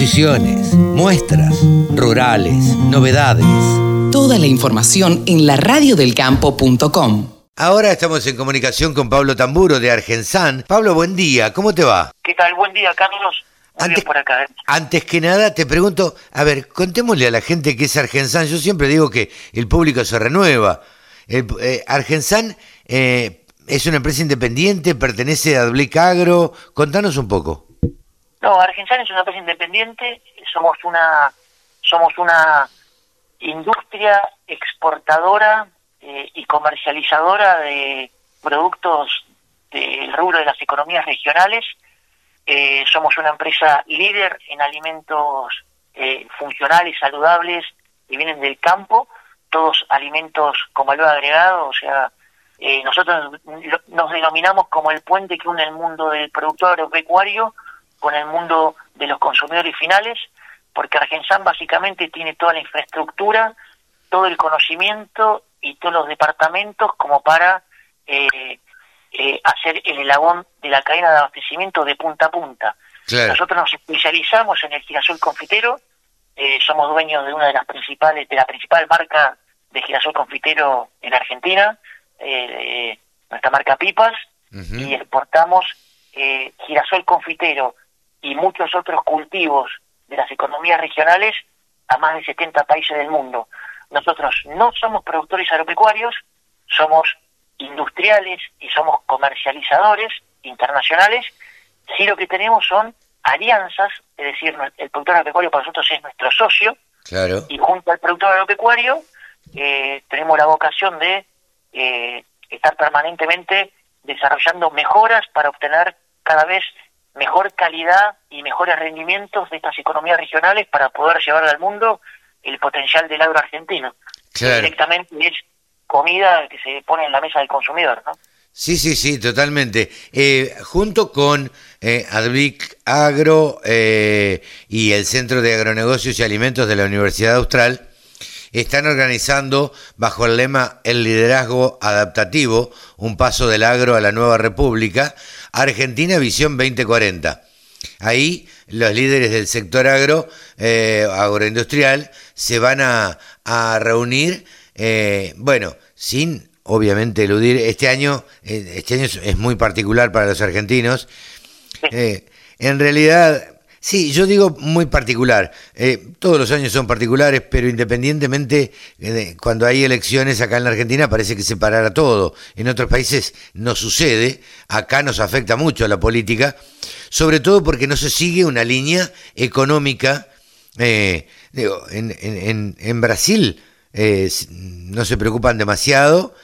exposiciones, muestras, rurales, novedades. Toda la información en la laradiodelcampo.com. Ahora estamos en comunicación con Pablo Tamburo de Argensan. Pablo, buen día, ¿cómo te va? ¿Qué tal? Buen día, Carlos. Muy Antes, bien por acá. ¿eh? antes que nada te pregunto, a ver, contémosle a la gente qué es Argensan. Yo siempre digo que el público se renueva. El, eh, Argensan eh, es una empresa independiente, pertenece a Adblic Agro. Contanos un poco. No, Argensan es una empresa independiente. Somos una, somos una industria exportadora eh, y comercializadora de productos del rubro de las economías regionales. Eh, somos una empresa líder en alimentos eh, funcionales, saludables, que vienen del campo, todos alimentos con valor agregado, o sea, eh, nosotros nos denominamos como el puente que une el mundo del productor agropecuario con el mundo de los consumidores finales, porque Argensan básicamente tiene toda la infraestructura, todo el conocimiento y todos los departamentos como para eh, eh, hacer el elabón de la cadena de abastecimiento de punta a punta. Claro. Nosotros nos especializamos en el girasol confitero, eh, somos dueños de una de las principales, de la principal marca de girasol confitero en Argentina, eh, nuestra marca Pipas, y exportamos eh, girasol confitero y muchos otros cultivos de las economías regionales a más de 70 países del mundo. Nosotros no somos productores agropecuarios, somos industriales y somos comercializadores internacionales, si lo que tenemos son alianzas, es decir, el productor agropecuario para nosotros es nuestro socio, Claro. y junto al productor agropecuario eh, tenemos la vocación de eh, estar permanentemente desarrollando mejoras para obtener cada vez mejor calidad y mejores rendimientos de estas economías regionales para poder llevar al mundo el potencial del agro argentino. Claro. Directamente es comida que se pone en la mesa del consumidor, ¿no? Sí, sí, sí, totalmente. Eh, junto con eh, Advic Agro eh, y el Centro de Agronegocios y Alimentos de la Universidad Austral, están organizando bajo el lema El liderazgo adaptativo, un paso del agro a la nueva república, Argentina Visión 2040. Ahí los líderes del sector agro, eh, agroindustrial, se van a, a reunir, eh, bueno, sin obviamente eludir, este año, eh, este año es, muy particular para los argentinos, en realidad, sí, yo digo muy particular. Eh, todos los años son particulares, pero independientemente, eh, cuando hay elecciones acá en la Argentina parece que se parara todo. En otros países no sucede. Acá nos afecta mucho la política, sobre todo porque no se sigue una línea económica. eh, digo, en, en- en- Brasil eh, no se preocupan demasiado.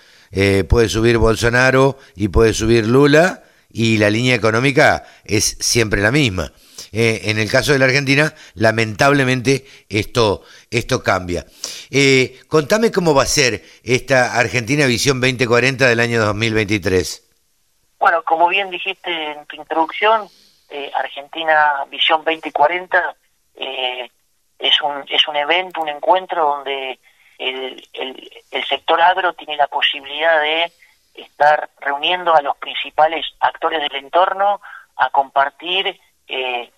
puede subir Bolsonaro y puede subir Lula y la línea económica es siempre la misma. Eh, en el caso de la Argentina, lamentablemente esto, esto cambia. Eh, contame cómo va a ser esta Argentina Visión 2040 del año 2023. Bueno, como bien dijiste en tu introducción, eh, Argentina Visión 2040 eh, es, un, es un evento, un encuentro donde el, el, el sector agro tiene la posibilidad de estar reuniendo a los principales actores del entorno a compartir eh,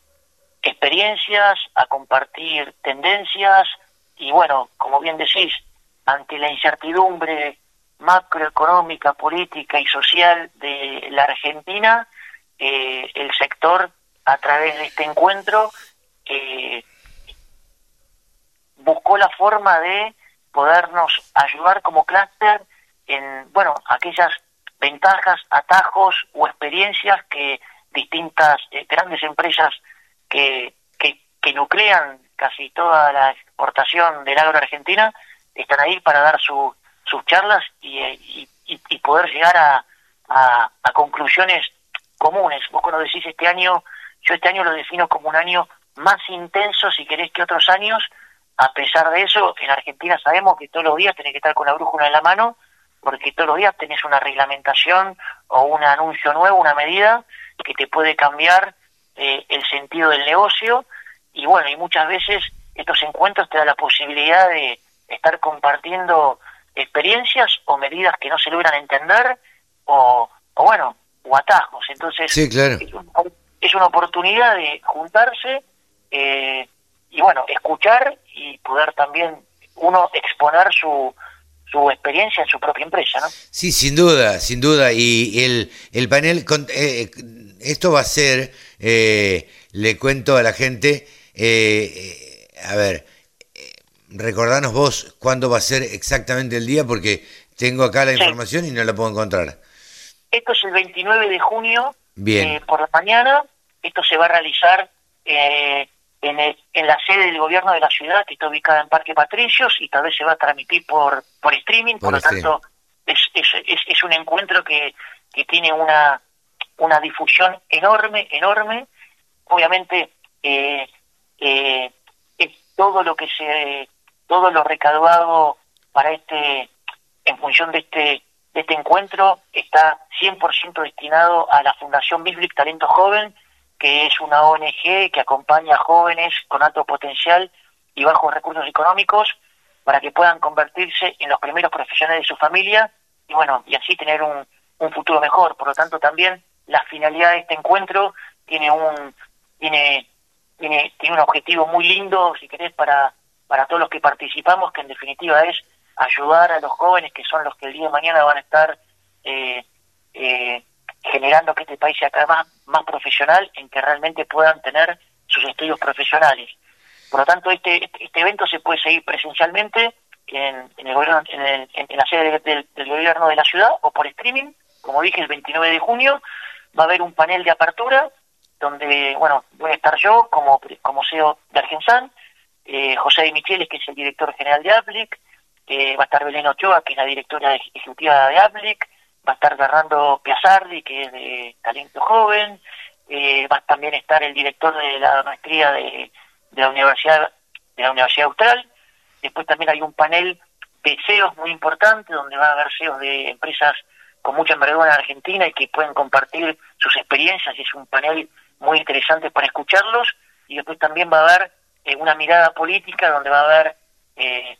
experiencias, a compartir tendencias y bueno, como bien decís, ante la incertidumbre macroeconómica, política y social de la Argentina, eh, el sector a través de este encuentro eh, buscó la forma de podernos ayudar como clúster en, bueno, aquellas ventajas, atajos o experiencias que distintas eh, grandes empresas que, que, que nuclean casi toda la exportación del agro argentina están ahí para dar su, sus charlas y, y, poder llegar a, a, a conclusiones comunes. Vos cuando decís este año, yo este año lo defino como un año más intenso, si querés, que otros años. A pesar de eso, en Argentina sabemos que todos los días tenés que estar con la brújula en la mano, porque todos los días tenés una reglamentación o un anuncio nuevo, una medida que te puede cambiar eh, el sentido del negocio. Y bueno, y muchas veces estos encuentros te dan la posibilidad de estar compartiendo experiencias o medidas que no se logran entender o, o bueno, o atajos. Entonces, Sí, claro. es, una, es una oportunidad de juntarse, eh, bueno, escuchar y poder también uno exponer su, su experiencia en su propia empresa, ¿no? Sí, sin duda, sin duda. Y el, el panel, eh, esto va a ser, eh, le cuento a la gente, eh, a ver, recordanos vos cuándo va a ser exactamente el día, porque tengo acá la información y no la puedo encontrar. Esto es el 29 de junio, Bien. por la mañana. Esto se va a realizar eh, en, en, la sede del gobierno de la ciudad, que está ubicada en Parque Patricios, y tal vez se va a transmitir por, por streaming, por, lo tanto es, es, es, un encuentro que, que tiene una, una difusión enorme, enorme. Obviamente eh, eh, es todo lo que se, todo lo recaudado para este, en función de este de este encuentro está 100% destinado a la Fundación Biblic Talento Joven, que es una ONG que acompaña a jóvenes con alto potencial y bajos recursos económicos para que puedan convertirse en los primeros profesionales de su familia y bueno, y así tener un, un futuro mejor. Por lo tanto, también la finalidad de este encuentro tiene un tiene tiene tiene un objetivo muy lindo, si querés, para para todos los que participamos, que en definitiva es ayudar a los jóvenes que son los que el día de mañana van a estar eh, eh, generando que este país sea cada vez más, profesional, en que realmente puedan tener sus estudios profesionales. Por lo tanto, este, este, este evento se puede seguir presencialmente en, el gobierno, en, en, la sede del, gobierno de la ciudad o por streaming, como dije, el 29 de junio va a haber un panel de apertura donde, bueno, voy a estar yo como, como CEO de Argensan, eh, José de Micheles, que es el director general de APLIC, va a estar Belén Ochoa, que es la directora ejecutiva de APLIC, va a estar Fernando Piazardi, que es de Talento Joven, eh, va a también estar el director de la maestría de, la Universidad de la Universidad Austral, después también hay un panel de CEOs muy importante, donde va a haber CEOs de empresas con mucha envergadura en Argentina y que pueden compartir sus experiencias, y es un panel muy interesante para escucharlos, y después también va a haber eh, una mirada política donde va a haber eh,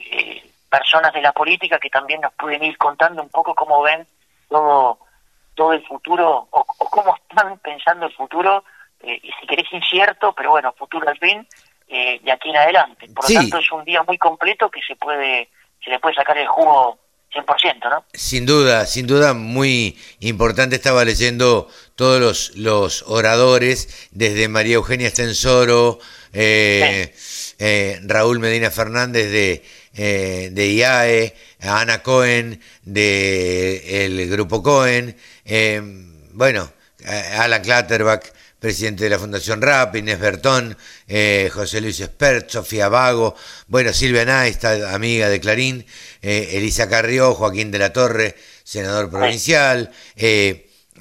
eh, personas de la política que también nos pueden ir contando un poco cómo ven todo todo el futuro o, cómo están pensando el futuro eh, y si querés incierto pero bueno futuro al fin de aquí en adelante. Por lo tanto es un día muy completo que se puede se le puede sacar el jugo 100%, ¿no? Sin duda, sin duda, muy importante. Estaba leyendo todos los, los oradores, desde María Eugenia Estensoro, eh, eh, Raúl Medina Fernández de, eh, de IAE, Ana Cohen de el Grupo Cohen, eh, bueno, Alan Clatterbach, presidente de la Fundación RAP, Inés Bertón, José Luis Espert, Sofía Vago, bueno, Silvia Naista, amiga de Clarín, Elisa Carrió, Joaquín de la Torre, senador provincial,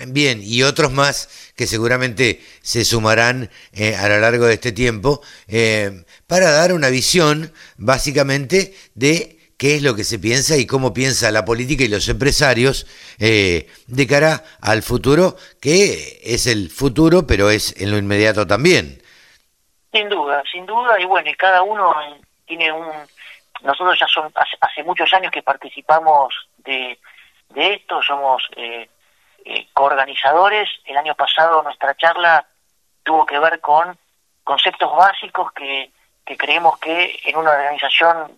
bien, y otros más que seguramente se sumarán eh, a lo largo de este tiempo, eh, para dar una visión básicamente de qué es lo que se piensa y cómo piensa la política y los empresarios eh, de cara al futuro, que es el futuro, pero es en lo inmediato también. Sin duda, sin duda, y bueno, y cada uno tiene un... Nosotros ya son hace, muchos años que participamos de, de esto, somos eh, eh, coorganizadores. El año pasado nuestra charla tuvo que ver con conceptos básicos que, que creemos que en una organización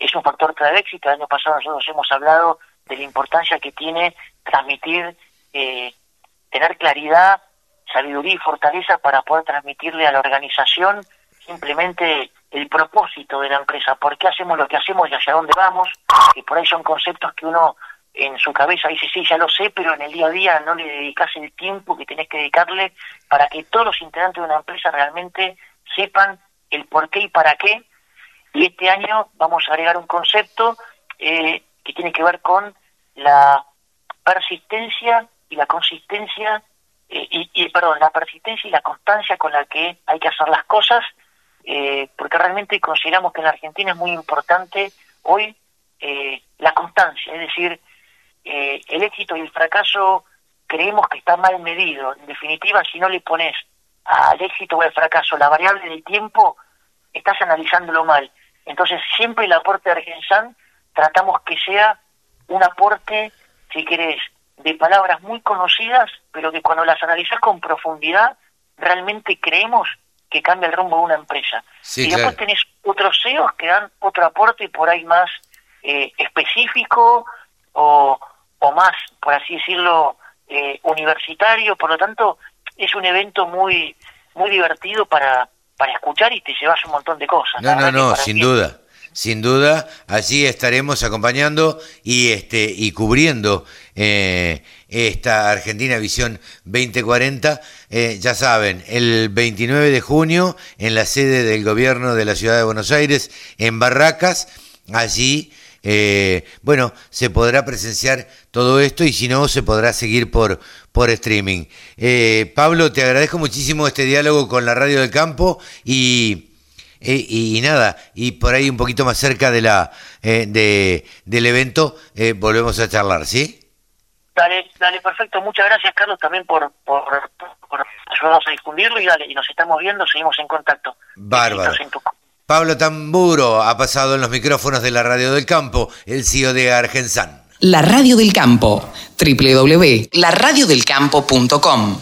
es un factor clave de éxito. El año pasado nosotros hemos hablado de la importancia que tiene transmitir, eh, tener claridad, sabiduría y fortaleza para poder transmitirle a la organización simplemente el propósito de la empresa, por qué hacemos lo que hacemos y hacia dónde vamos, y por ahí son conceptos que uno en su cabeza dice, sí, ya lo sé, pero en el día a día no le dedicas el tiempo que tenés que dedicarle para que todos los integrantes de una empresa realmente sepan el por qué y para qué. Y este año vamos a agregar un concepto eh, que tiene que ver con la persistencia y la consistencia, eh, y, perdón, la persistencia y la constancia con la que hay que hacer las cosas, eh, porque realmente consideramos que en Argentina es muy importante hoy la constancia, es decir, eh, el éxito y el fracaso creemos que está mal medido. En definitiva, si no le pones al éxito o al fracaso la variable del tiempo, estás analizándolo mal. Entonces, siempre el aporte de Argensan tratamos que sea un aporte, si querés, de palabras muy conocidas, pero que cuando las analizas con profundidad, realmente creemos que cambia el rumbo de una empresa. y después tenés otros CEOs que dan otro aporte por ahí más eh, específico o, o más, por así decirlo, eh, universitario. Por lo tanto, es un evento muy, muy divertido para, para escuchar y te llevas un montón de cosas. No, no, no, sin duda. Sin duda, allí estaremos acompañando y este y cubriendo eh, esta Argentina Visión 2040. Eh, ya saben, el 29 de junio en la sede del gobierno de la ciudad de Buenos Aires, en Barracas, allí eh, bueno, se podrá presenciar todo esto y si no, se podrá seguir por, por streaming. Eh, Pablo, te agradezco muchísimo este diálogo con la Radio del Campo y, eh, y, nada, y por ahí un poquito más cerca de la, de, del evento volvemos a charlar, ¿sí? Dale, dale, perfecto. Muchas gracias, Carlos, también por, por, ayudarnos a difundirlo y dale, y nos estamos viendo, seguimos en contacto. Bárbaro. Pablo Tamburo ha pasado en los micrófonos de la Radio del Campo, el CEO de Argensan. La Radio del Campo, www.laradiodelcampo.com